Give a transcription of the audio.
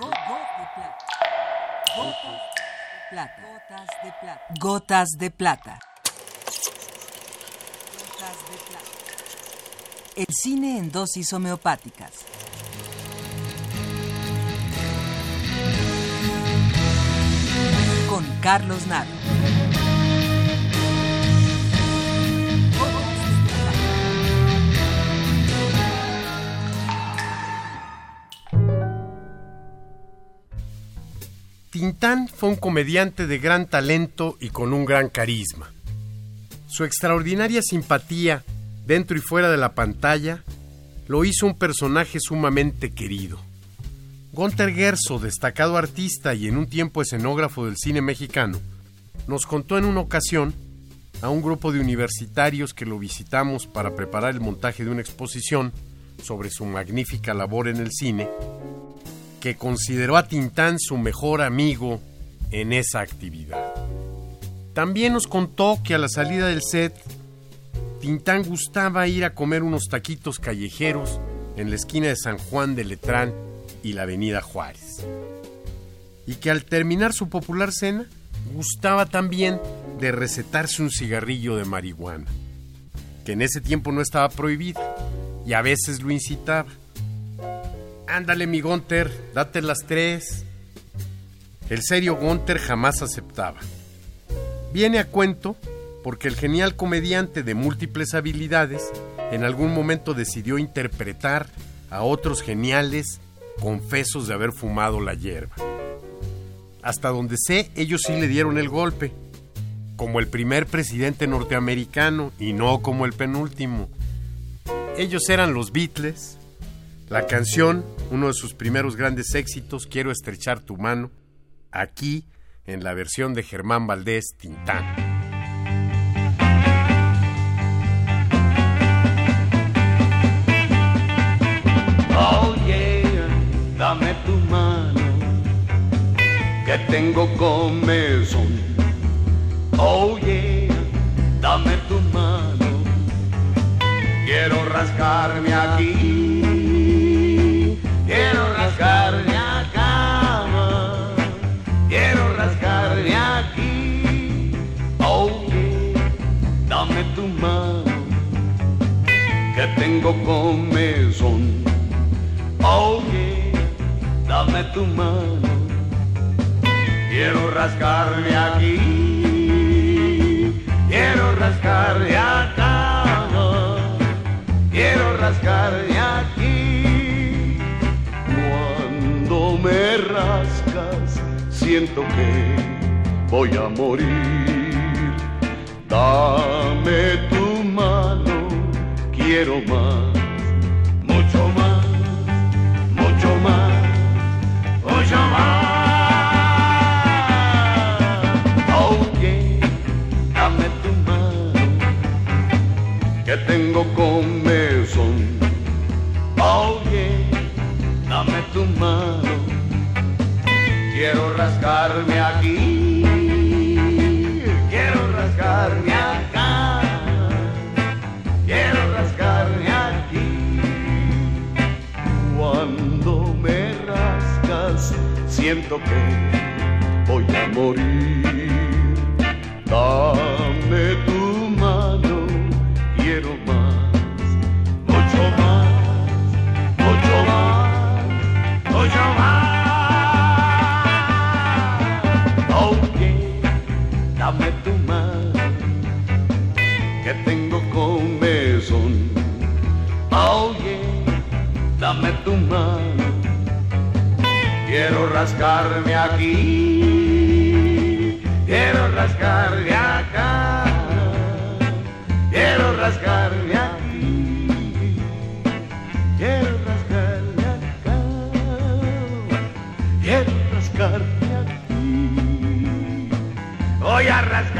Gotas de plata. Gotas de plata. Gotas de plata. El cine en dosis homeopáticas. Con Carlos Naro. Tintán fue un comediante de gran talento y con un gran carisma. Su extraordinaria simpatía, dentro y fuera de la pantalla, lo hizo un personaje sumamente querido. Gunter Gerso, destacado artista y en un tiempo escenógrafo del cine mexicano, nos contó en una ocasión a un grupo de universitarios que lo visitamos para preparar el montaje de una exposición sobre su magnífica labor en el cine, que consideró a Tintán su mejor amigo en esa actividad. También nos contó que a la salida del set, Tintán gustaba ir a comer unos taquitos callejeros en la esquina de San Juan de Letrán y la avenida Juárez. Y que al terminar su popular cena, gustaba también de recetarse un cigarrillo de marihuana, que en ese tiempo no estaba prohibido y a veces lo incitaba. Ándale, mi Gunter, date las tres. El serio Gunter jamás aceptaba. Viene a cuento porque el genial comediante de múltiples habilidades en algún momento decidió interpretar a otros geniales confesos de haber fumado la hierba. Hasta donde sé, ellos sí le dieron el golpe, como el primer presidente norteamericano y no como el penúltimo. Ellos eran los Beatles, la canción, uno de sus primeros grandes éxitos, Quiero estrechar tu mano, aquí en la versión de Germán Valdés Tintán. Dame tu mano, que tengo comezón. Oh yeah, dame tu mano, quiero rascarme aquí, dame tu mano que tengo comezón. Oh yeah, dame tu mano. Quiero rascarme aquí, quiero rascarme acá, quiero rascarme aquí. Cuando me rascas, siento que voy a morir. Dame tu mano, quiero más, mucho más, mucho más, mucho más. Yeah, dame tu mano, que tengo comezón. Yeah, dame tu mano, quiero rascarme aquí, siento que voy a morir. Dame tu mano, quiero más, mucho más, mucho más, mucho más. Yeah, dame tu mano, que tengo comezón. Oh yeah, dame tu mano, rascarme aquí, quiero rascarme acá, quiero rascarme aquí, quiero rascarme acá, quiero rascarme aquí, voy a rascarme